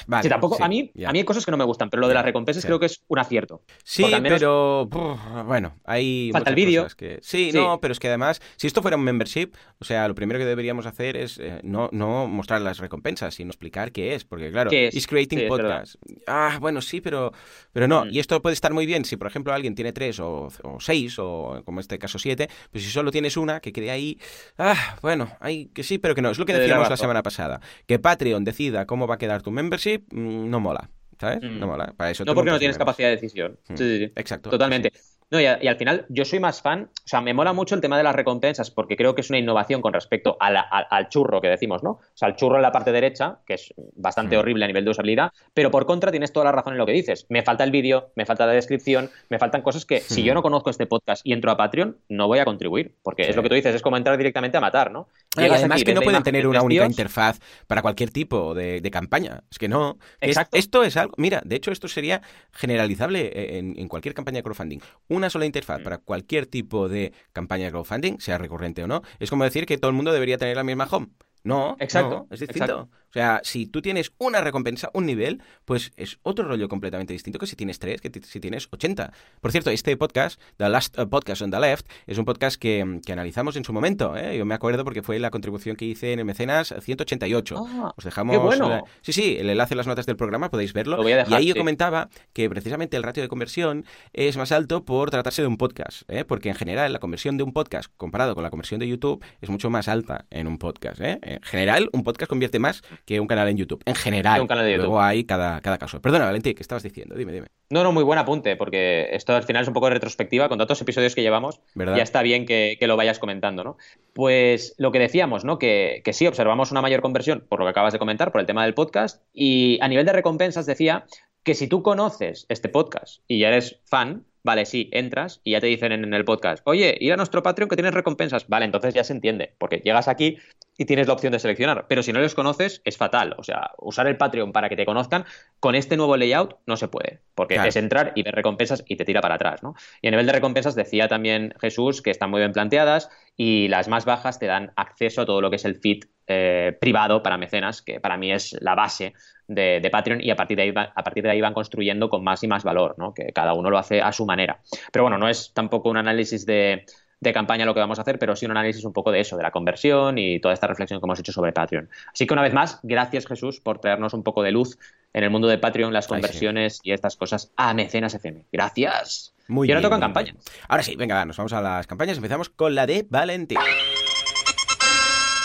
Vale, Sí, tampoco, sí, a, mí, ya. a mí hay cosas que no me gustan, pero lo de las recompensas Sí. creo que es un acierto. Sí, menos- pero uf, bueno, hay Falta el vídeo. que- Sí, no, pero es que además, si esto fuera un membership, o sea, lo primero que deberíamos hacer es eh, no, no mostrar las recompensas, sino explicar qué es, porque claro, ¿Qué es? creating Sí, es podcast. Ah, bueno, sí, pero, pero no. Mm. Y esto puede estar muy bien si, por ejemplo, alguien tiene tres o, o seis, o como en este caso siete, pues si solo tienes una, que quede ahí. Ah, bueno, hay que sí, pero que no. Es lo que decíamos la semana pasada. Que Patreon decida cómo va a quedar tu membership, mm, no mola. ¿Sabes? Mm. No mola. Para eso No porque no tienes capacidad de decisión. Mm. Sí, sí, sí. Exacto. Totalmente. No, y, a- y al final, yo soy más fan, o sea, me mola mucho el tema de las recompensas porque creo que es una innovación con respecto a la- a- al churro que decimos, ¿no? O sea, el churro en la parte derecha, que es bastante Mm. horrible a nivel de usabilidad, pero por contra tienes toda la razón en lo que dices. Me falta el vídeo, me falta la descripción, me faltan cosas que si Mm. yo no conozco este podcast y entro a Patreon, no voy a contribuir, porque Sí. es lo que tú dices, es como entrar directamente a matar, ¿no? Y además aquí, que no pueden tener una única interfaz para cualquier tipo de, de campaña. Es que no. es- Exacto. esto es algo. Mira, de hecho, esto sería generalizable en, en cualquier campaña de crowdfunding. Una sola interfaz Mm. para cualquier tipo de campaña de crowdfunding, sea recurrente o no. Es como decir que todo el mundo debería tener la misma home. No, Exacto, no, es distinto. exacto. O sea, si tú tienes una recompensa, un nivel, pues es otro rollo completamente distinto que si tienes tres, que si tienes 80. Por cierto, este podcast, The Last uh, Podcast on the Left, es un podcast que, que analizamos en su momento. ¿eh? Yo me acuerdo porque fue la contribución que hice en el Mecenas 188. Ah, Os dejamos. qué bueno. la- Sí, sí, el enlace en las notas del programa, podéis verlo. Lo voy a dejar, y ahí yo comentaba que precisamente el ratio de conversión es más alto por tratarse de un podcast, ¿eh? porque en general la conversión de un podcast comparado con la conversión de YouTube es mucho más alta en un podcast. ¿eh? En general, un podcast convierte más que un canal en YouTube. En general. Que un canal de YouTube. Luego hay cada, cada caso. Perdona, Valentín, ¿qué estabas diciendo? Dime, dime. No, no, muy buen apunte, porque esto al final es un poco de retrospectiva, con tantos episodios que llevamos, ¿Verdad? ya está bien que, que lo vayas comentando, ¿no? Pues lo que decíamos, ¿no? Que, que sí, observamos una mayor conversión, por lo que acabas de comentar, por el tema del podcast, y a nivel de recompensas decía que si tú conoces este podcast y ya eres fan, vale, sí, entras y ya te dicen en el podcast, oye, ir a nuestro Patreon que tienes recompensas, vale, entonces ya se entiende, porque llegas aquí y tienes la opción de seleccionar, pero si no los conoces es fatal, o sea, usar el Patreon para que te conozcan con este nuevo layout no se puede, porque Claro. es entrar y ver recompensas y te tira para atrás, ¿no? Y a nivel de recompensas decía también Jesús que están muy bien planteadas y las más bajas te dan acceso a todo lo que es el feed eh, privado para mecenas, que para mí es la base de, de Patreon y a partir de ahí va- a partir de ahí van construyendo con más y más valor, ¿no? Que cada uno lo hace a su manera. Pero bueno, no es tampoco un análisis de, de campaña lo que vamos a hacer, pero sí un análisis un poco de eso, de la conversión y toda esta reflexión que hemos hecho sobre Patreon. Así que una vez más, gracias Jesús por traernos un poco de luz en el mundo de Patreon, las Ay, sí. conversiones y estas cosas a Mecenas FM. Gracias. Muy y ahora bien, tocan campañas. Ahora sí, venga, nos vamos a las campañas. Empezamos con la de Valentín.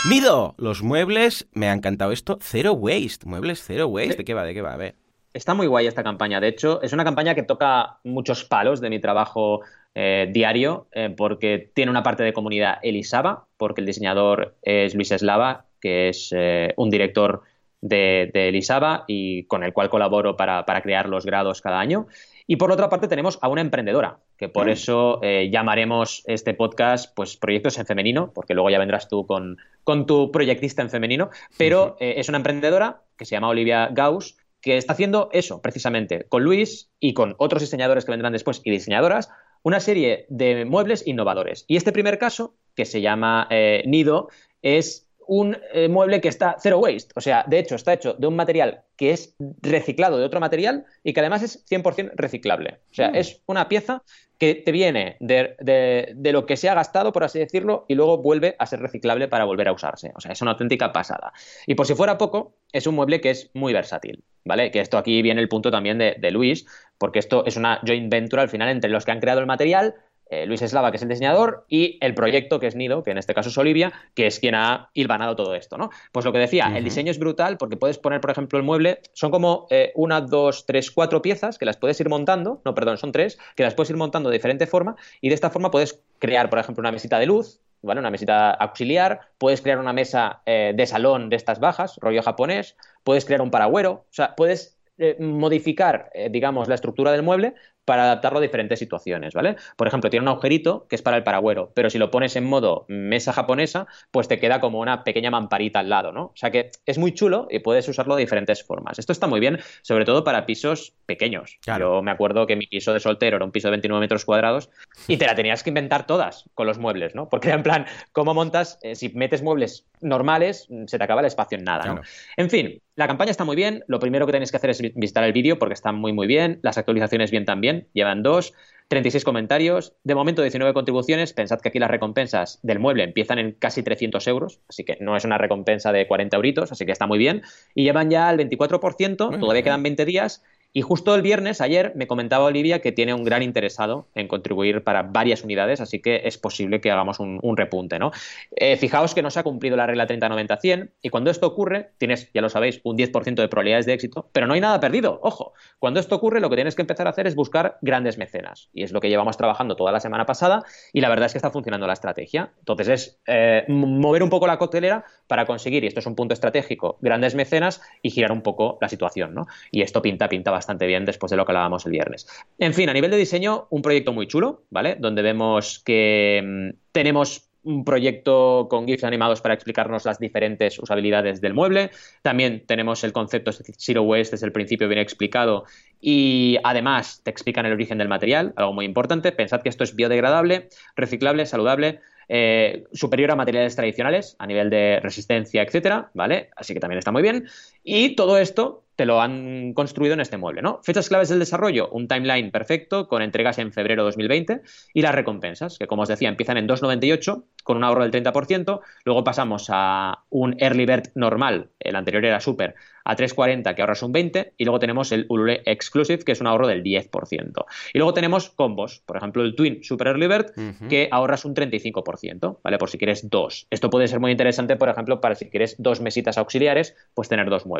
Mido, los muebles, me ha encantado esto, Zero Waste, muebles Zero Waste, ¿de qué va? ¿De qué va? A ver. Está muy guay esta campaña. De hecho, es una campaña que toca muchos palos de mi trabajo eh, diario, eh, porque tiene una parte de comunidad Elisaba, porque el diseñador es Luis Eslava, que es eh, un director de, de Elisaba y con el cual colaboro para, para crear los grados cada año. Y por otra parte tenemos a una emprendedora, que por mm. eso eh, llamaremos este podcast pues Proyectos en Femenino, porque luego ya vendrás tú con, con tu proyectista en femenino, pero eh, es una emprendedora que se llama Olivia Gauss, que está haciendo eso precisamente con Luis y con otros diseñadores que vendrán después y diseñadoras, una serie de muebles innovadores. Y este primer caso, que se llama eh, Nido, es un eh, mueble que está zero waste. O sea, de hecho, está hecho de un material que es reciclado de otro material y que además es 100% reciclable. O sea, mm. es una pieza que te viene de, lo que se ha gastado, por así decirlo, y luego vuelve a ser reciclable para volver a usarse. O sea, es una auténtica pasada. Y por si fuera poco, es un mueble que es muy versátil, ¿vale? Que esto aquí viene el punto también de, de Luis, porque esto es una joint venture al final entre los que han creado el material, eh, Luis Eslava, que es el diseñador, y el proyecto, que es Nido, que en este caso es Olivia, que es quien ha hilvanado todo esto, ¿no? Pues lo que decía, el diseño es brutal porque puedes poner, por ejemplo, el mueble, son como eh, una, dos, tres, cuatro piezas que las puedes ir montando, no, perdón, son tres, que las puedes ir montando de diferente forma, y de esta forma puedes crear, por ejemplo, una mesita de luz, ¿vale? Una mesita auxiliar, puedes crear una mesa eh, de salón de estas bajas, rollo japonés, puedes crear un paragüero, o sea, puedes modificar, digamos, la estructura del mueble para adaptarlo a diferentes situaciones, ¿vale? Por ejemplo, tiene un agujerito que es para el paragüero, pero si lo pones en modo mesa japonesa, pues te queda como una pequeña mamparita al lado, ¿no? O sea que es muy chulo y puedes usarlo de diferentes formas. Esto está muy bien, sobre todo para pisos pequeños. Yo me acuerdo que mi piso de soltero era un piso de 29 metros cuadrados y te la tenías que inventar todas con los muebles, ¿no? Porque en plan, ¿cómo montas? Eh, si metes muebles normales, se te acaba el espacio en nada, ¿no? En fin, la campaña está muy bien. Lo primero que tenéis que hacer es visitar el vídeo porque está muy, muy bien. Las actualizaciones bien también llevan dos. 36 comentarios, de momento 19 contribuciones, pensad que aquí las recompensas del mueble empiezan en casi 300 euros, así que no es una recompensa de 40 euritos, así que está muy bien, y llevan ya el 24%, todavía quedan 20 días, y justo el viernes, ayer, me comentaba Olivia que tiene un gran interesado en contribuir para varias unidades, así que es posible que hagamos un, repunte, ¿no? Eh, fijaos que no se ha cumplido la regla 30-90-100 y cuando esto ocurre, tienes, ya lo sabéis, un 10% de probabilidades de éxito, pero no hay nada perdido, ojo. Cuando esto ocurre, lo que tienes que empezar a hacer es buscar grandes mecenas y es lo que llevamos trabajando toda la semana pasada y la verdad es que está funcionando la estrategia. Entonces es eh, mover un poco la coctelera para conseguir, y esto es un punto estratégico, grandes mecenas y girar un poco la situación, ¿no? Y esto pinta, pinta bastante bien después de lo que hablábamos el viernes. En fin, a nivel de diseño, un proyecto muy chulo, ¿vale? Donde vemos que mm, tenemos un proyecto con GIFs animados para explicarnos las diferentes usabilidades del mueble. También tenemos el concepto Zero Waste desde el principio bien explicado y además te explican el origen del material, algo muy importante. Pensad que esto es biodegradable, reciclable, saludable, eh, superior a materiales tradicionales a nivel de resistencia, etcétera, ¿vale? Así que también está muy bien. Y todo esto te lo han construido en este mueble, ¿no? Fechas claves del desarrollo, un timeline perfecto con entregas en febrero de 2020 y las recompensas, que como os decía, empiezan en 2,98 con un ahorro del 30%, luego pasamos a un Early Bird normal, el anterior era Super, a 3,40 que ahorras un 20 y luego tenemos el Ulule Exclusive que es un ahorro del 10%. Y luego tenemos combos, por ejemplo el Twin Super Early Bird que ahorras un 35%, ¿vale? Por si quieres dos. Esto puede ser muy interesante, por ejemplo, para si quieres dos mesitas auxiliares, pues tener dos muebles.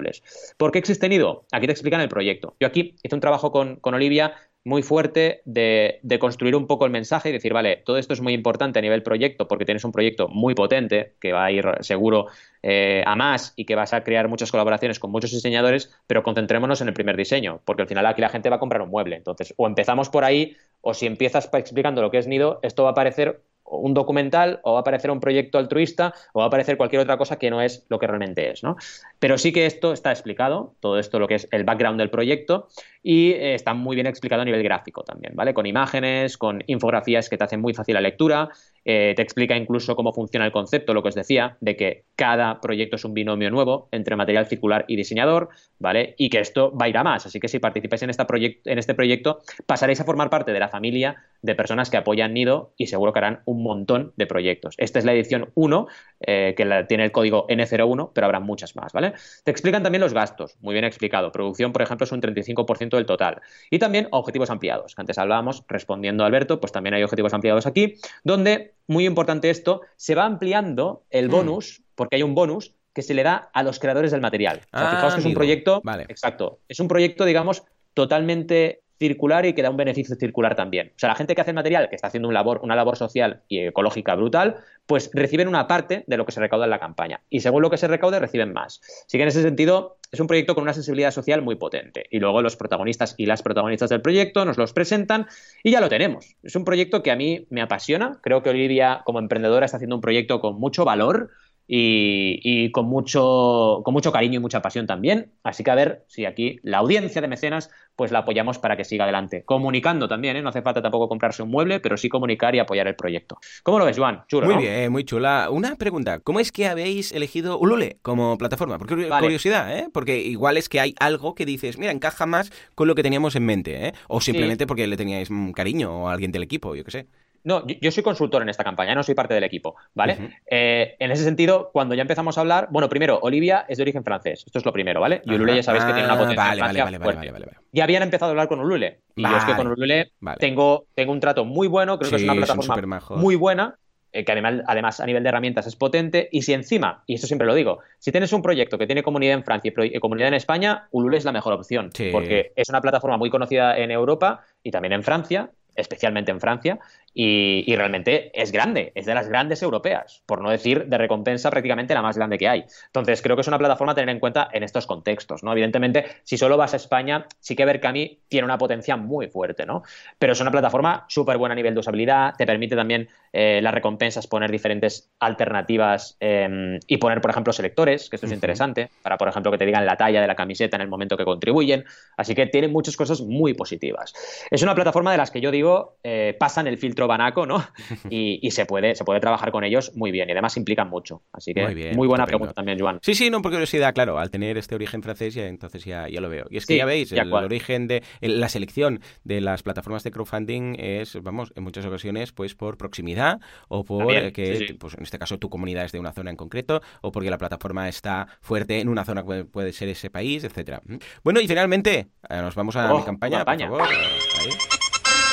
¿Por qué existe Nido? Aquí te explican el proyecto. Yo aquí hice un trabajo con, con Olivia muy fuerte de, construir un poco el mensaje y decir, vale, todo esto es muy importante a nivel proyecto porque tienes un proyecto muy potente que va a ir seguro eh, a más y que vas a crear muchas colaboraciones con muchos diseñadores, pero concentrémonos en el primer diseño, porque al final aquí la gente va a comprar un mueble. Entonces, o empezamos por ahí, o si empiezas explicando lo que es Nido, esto va a parecer un documental o va a aparecer un proyecto altruista o va a aparecer cualquier otra cosa que no es lo que realmente es, ¿no? Pero sí que esto está explicado, todo esto lo que es el background del proyecto y eh, está muy bien explicado a nivel gráfico también, ¿vale? Con imágenes, con infografías que te hacen muy fácil la lectura, eh, te explica incluso cómo funciona el concepto, lo que os decía, de que cada proyecto es un binomio nuevo entre material circular y diseñador, ¿vale? Y que esto va a ir a más, así que si participáis en, este proyecto pasaréis a formar parte de la familia de personas que apoyan Nido y seguro que harán un montón de proyectos. Esta es la edición 1, eh, que tiene el código N01, pero habrá muchas más, ¿vale? Te explican también los gastos, muy bien explicado. Producción, por ejemplo, es un 35% del total. Y también objetivos ampliados. Antes hablábamos, respondiendo a Alberto, pues también hay objetivos ampliados aquí, donde, muy importante esto, se va ampliando el mm. bonus, porque hay un bonus que se le da a los creadores del material. O sea, fijaos que es un ah, proyecto. Vale. Exacto. Es un proyecto, digamos, totalmente circular y que da un beneficio circular también. O sea, la gente que hace el material, que está haciendo labor, una labor social y ecológica brutal, pues reciben una parte de lo que se recauda en la campaña. Y según lo que se recaude, reciben más. Así que en ese sentido, es un proyecto con una sensibilidad social muy potente. Y luego los protagonistas y las protagonistas del proyecto nos los presentan y ya lo tenemos. Es un proyecto que a mí me apasiona. Creo que Olivia, como emprendedora, está haciendo un proyecto con mucho valor y, con, mucho, con mucho cariño y mucha pasión también. Así que a ver si aquí la audiencia de mecenas pues la apoyamos para que siga adelante. Comunicando también, ¿eh? no hace falta tampoco comprarse un mueble, pero sí comunicar y apoyar el proyecto. ¿Cómo lo ves, Juan? Chulo, muy bien, muy chula. Una pregunta, ¿cómo es que habéis elegido Ulule como plataforma? Porque curiosidad, ¿eh? Porque igual es que hay algo que dices, mira, encaja más con lo que teníamos en mente, ¿eh? O simplemente porque le teníais cariño o a alguien del equipo, yo qué sé. No, yo, soy consultor en esta campaña, no soy parte del equipo, ¿vale? Eh, en ese sentido, cuando ya empezamos a hablar, bueno, primero, Olivia es de origen francés, esto es lo primero, ¿vale? Y Ulule ya sabéis que tiene una ah, potencia vale, vale, vale, vale, vale, Ya habían empezado a hablar con Ulule, y yo es que con Ulule tengo, tengo un trato muy bueno, creo que es una plataforma muy buena, eh, que además, además, a nivel de herramientas es potente, y si encima, y esto siempre lo digo, si tienes un proyecto que tiene comunidad en Francia y comunidad en España, Ulule es la mejor opción, porque es una plataforma muy conocida en Europa y también en Francia, especialmente en Francia, y, realmente es grande, es de las grandes europeas, por no decir de recompensa prácticamente la más grande que hay. Entonces, creo que es una plataforma a tener en cuenta en estos contextos, ¿no? Evidentemente, si solo vas a España, sí que Berkami tiene una potencia muy fuerte, ¿no? Pero es una plataforma súper buena a nivel de usabilidad, te permite también eh, las recompensas poner diferentes alternativas em, y poner, por ejemplo, selectores, que esto es interesante, para, por ejemplo, que te digan la talla de la camiseta en el momento que contribuyen. Así que tiene muchas cosas muy positivas. Es una plataforma de las que yo digo eh, pasan el filtro banaco, ¿no? Y, se, puede, se puede trabajar con ellos muy bien y además implican mucho. Así que muy, buena pregunta también, Joan. Sí, sí, no, por curiosidad, claro, al tener este origen francés, ya, entonces ya, ya lo veo. Y es que ya veis, el, origen de la selección de las plataformas de crowdfunding es, vamos, en muchas ocasiones, pues por proximidad o por que, pues en este caso, tu comunidad es de una zona en concreto o porque la plataforma está fuerte en una zona que puede ser ese país, etcétera. Bueno, y finalmente, eh, nos vamos a oh, mi campaña, por favor.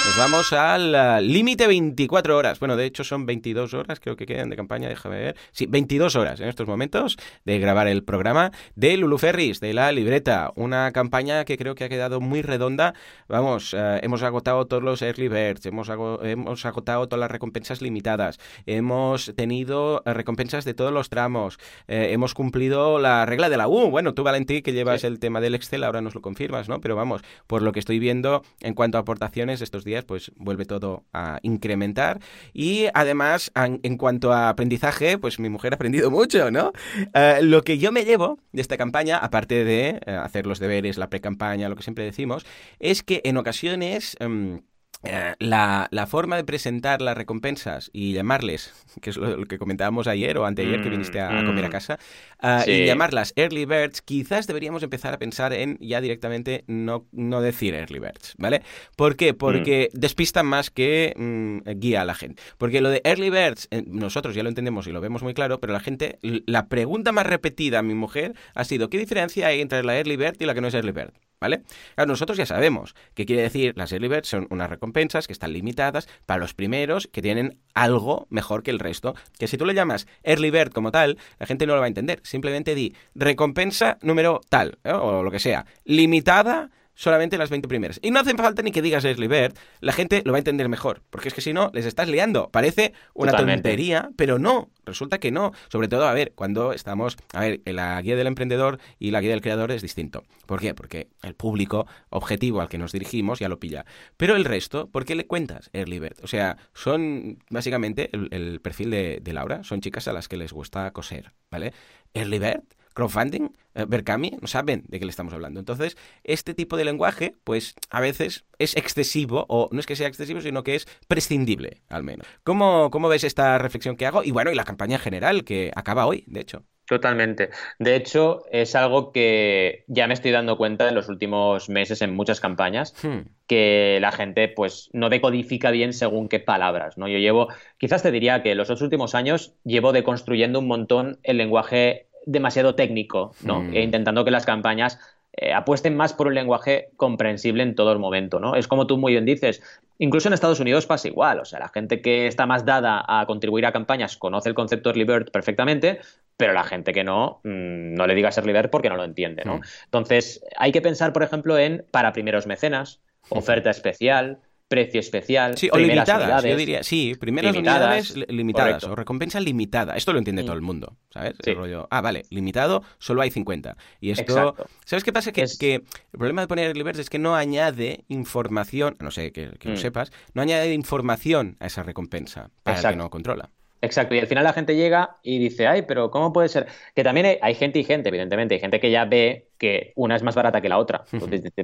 Nos vamos al límite 24 horas. Bueno, de hecho son 22 horas, creo que quedan de campaña, déjame ver. Sí, 22 horas en estos momentos de grabar el programa de Lulu Ferris, de la libreta. Una campaña que creo que ha quedado muy redonda. Vamos, eh, hemos agotado todos los early birds, hemos, hemos agotado todas las recompensas limitadas, hemos tenido recompensas de todos los tramos, eh, hemos cumplido la regla de la U. Bueno, tú, Valentí, que llevas el tema del Excel, ahora nos lo confirmas, ¿no? Pero vamos, por lo que estoy viendo en cuanto a aportaciones estos días, pues vuelve todo a incrementar. Y además, en cuanto a aprendizaje, pues mi mujer ha aprendido mucho, ¿no? Eh, lo que yo me llevo de esta campaña, aparte de eh, hacer los deberes, la pre-campaña, lo que siempre decimos, es que en ocasiones... Em, eh, la, forma de presentar las recompensas y llamarles, que es lo, que comentábamos ayer o anteayer que viniste a, comer a mm. casa, ah, y llamarlas early birds, quizás deberíamos empezar a pensar en ya directamente no, no decir early birds, ¿vale? ¿Por qué? Porque mm. despistan más que mm, guía a la gente. Porque lo de early birds, eh, nosotros ya lo entendemos y lo vemos muy claro, pero la gente, la pregunta más repetida a mi mujer ha sido, ¿qué diferencia hay entre la early bird y la que no es early bird? ¿Vale? Nosotros ya sabemos qué quiere decir las early birds son unas recompensas que están limitadas para los primeros que tienen algo mejor que el resto. Que si tú le llamas early bird como tal, la gente no lo va a entender. Simplemente di recompensa número tal, ¿eh? o lo que sea, limitada solamente las 20 primeras. Y no hace falta ni que digas Bird, la gente lo va a entender mejor, porque es que si no, les estás liando. Parece una tontería, pero no, resulta que no. Sobre todo, a ver, cuando estamos, a ver, la guía del emprendedor y la guía del creador es distinto. ¿Por qué? Porque el público objetivo al que nos dirigimos ya lo pilla. Pero el resto, ¿por qué le cuentas Early Bird? O sea, son básicamente el, perfil de, de Laura, son chicas a las que les gusta coser, ¿vale? Early Bird crowdfunding, eh, Berkami, no saben de qué le estamos hablando. Entonces, este tipo de lenguaje, pues a veces es excesivo, o no es que sea excesivo, sino que es prescindible, al menos. ¿Cómo, cómo ves esta reflexión que hago? Y bueno, y la campaña en general, que acaba hoy, de hecho. Totalmente. De hecho, es algo que ya me estoy dando cuenta en los últimos meses en muchas campañas, hmm. que la gente pues no decodifica bien según qué palabras, ¿no? Yo llevo, quizás te diría que los últimos años llevo deconstruyendo un montón el lenguaje demasiado técnico, ¿no? Mm. E intentando que las campañas eh, apuesten más por un lenguaje comprensible en todo el momento, ¿no? Es como tú muy bien dices, incluso en Estados Unidos pasa igual, o sea, la gente que está más dada a contribuir a campañas conoce el concepto de Early perfectamente, pero la gente que no, mm, no le digas Early Bird porque no lo entiende, ¿no? Mm. Entonces, hay que pensar, por ejemplo, en para primeros mecenas, oferta especial, precio especial. Sí, o limitadas, yo diría. Sí, primeras unidades limitadas o recompensa limitada. Esto lo entiende mm. todo el mundo, ¿sabes? El rollo, ah, vale, limitado, solo hay 50. Y esto. ¿Sabes qué pasa? Que, que el problema de poner Early es que no añade información, no sé, que, lo mm. sepas, no añade información a esa recompensa para el que no controla. Exacto, y al final la gente llega y dice, ay, pero ¿cómo puede ser? Que también hay, gente y gente, evidentemente, hay gente que ya ve que una es más barata que la otra.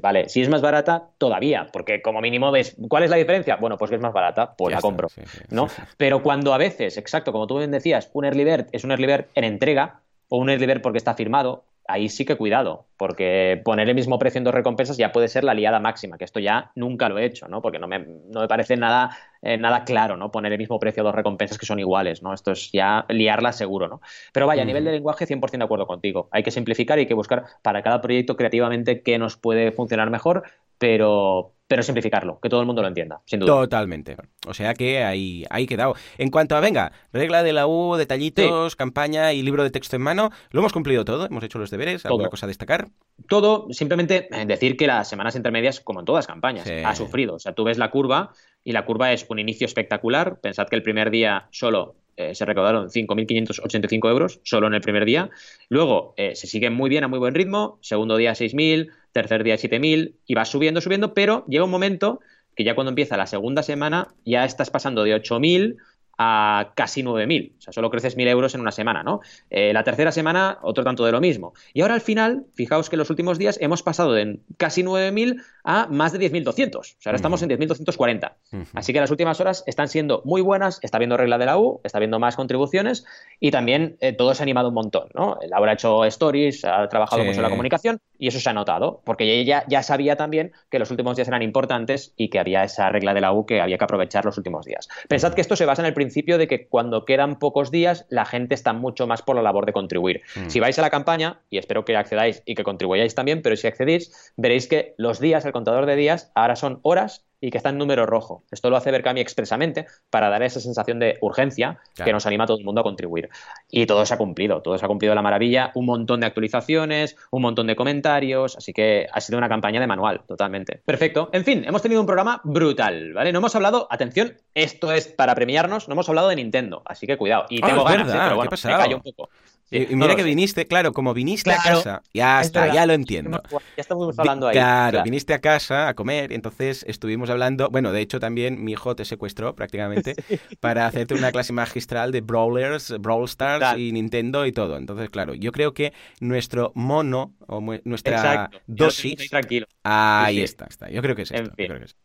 vale, si es más barata, todavía, porque como mínimo ves, ¿cuál es la diferencia? Bueno, pues que es más barata, pues la compro, ¿no? Pero cuando a veces, exacto, como tú bien decías, un early bird es un early bird en entrega, o un early bird porque está firmado, ahí sí que cuidado, porque poner el mismo precio en dos recompensas ya puede ser la liada máxima, que esto ya nunca lo he hecho, ¿no? Porque no me, no me parece nada, eh, nada claro, ¿no? Poner el mismo precio a dos recompensas que son iguales, ¿no? Esto es ya liarla seguro, ¿no? Pero vaya, a nivel de lenguaje, 100% de acuerdo contigo. Hay que simplificar y hay que buscar para cada proyecto creativamente qué nos puede funcionar mejor, pero, pero simplificarlo, que todo el mundo lo entienda, sin duda. Totalmente. O sea que ahí, ahí quedado. En cuanto a, venga, regla de la U, detallitos, campaña y libro de texto en mano, lo hemos cumplido todo, hemos hecho los deberes, ¿alguna cosa a destacar? Todo, simplemente decir que las semanas intermedias, como en todas campañas, ha sufrido. O sea, tú ves la curva y la curva es un inicio espectacular. Pensad que el primer día solo eh, se recaudaron 5.585 euros solo en el primer día. Luego eh, se sigue muy bien, a muy buen ritmo. Segundo día 6.000, tercer día 7.000 y va subiendo, subiendo, pero llega un momento que ya cuando empieza la segunda semana ya estás pasando de 8.000 a casi 9.000. O sea, solo creces 1.000 euros en una semana, ¿no? Eh, la tercera semana, otro tanto de lo mismo. Y ahora al final, fijaos que en los últimos días hemos pasado de casi 9.000 a más de 10.200. O sea, ahora estamos en 10.240. Así que las últimas horas están siendo muy buenas, está viendo regla de la U, está viendo más contribuciones y también eh, todo se ha animado un montón, ¿no? Laura ha hecho stories, ha trabajado mucho en la comunicación y eso se ha notado, porque ella ya sabía también que los últimos días eran importantes y que había esa regla de la U que había que aprovechar los últimos días. Pensad que esto se basa en el principio de que cuando quedan pocos días, la gente está mucho más por la labor de contribuir. Mm. Si vais a la campaña, y espero que accedáis y que contribuyáis también, pero si accedéis, veréis que los días, el contador de días, ahora son horas y que está en número rojo. Esto lo hace Berkami expresamente para dar esa sensación de urgencia que nos anima a todo el mundo a contribuir. Y todo se ha cumplido, todo se ha cumplido la maravilla, un montón de actualizaciones, un montón de comentarios, así que ha sido una campaña de manual, totalmente. Perfecto. En fin, hemos tenido un programa brutal, ¿vale? No hemos hablado, atención, esto es para premiarnos, no hemos hablado de Nintendo, así que cuidado. Y ah, tengo ganas, ¿eh? pero bueno, me callo un poco. Y, mira que viniste, claro, como viniste a casa, ya está, ya lo entiendo. Ya estamos hablando ahí. Claro, viniste a casa a comer entonces estuvimos hablando, bueno, de hecho también mi hijo te secuestró prácticamente para hacerte una clase magistral de Brawlers, Brawl Stars y Nintendo y todo. Entonces, claro, yo creo que nuestro mono o nuestra dosis... tranquilo. Ahí está, está. Yo creo que es esto.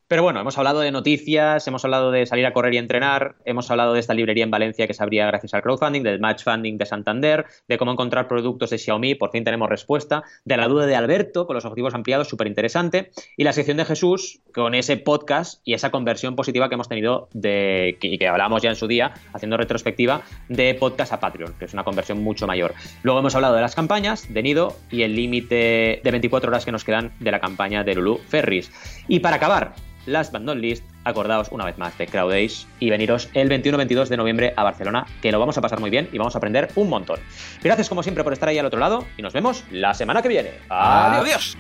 Pero bueno, hemos hablado de noticias, hemos hablado de salir a correr y entrenar, hemos hablado de esta librería en Valencia que se abría gracias al crowdfunding, del match funding de Santander, de cómo encontrar productos de Xiaomi, por fin tenemos respuesta, de la duda de Alberto con los objetivos ampliados, súper interesante, y la sección de Jesús con ese podcast y esa conversión positiva que hemos tenido de, y que hablábamos ya en su día, haciendo retrospectiva, de podcast a Patreon, que es una conversión mucho mayor. Luego hemos hablado de las campañas, de Nido y el límite de 24 horas que nos quedan de la campaña de Lulu Ferris. Y para acabar, last but not least, acordaos una vez más de Crowd Days y veniros el 21-22 de noviembre a Barcelona, que lo vamos a pasar muy bien y vamos a aprender un montón. Gracias como siempre por estar ahí al otro lado y nos vemos la semana que viene. Adiós.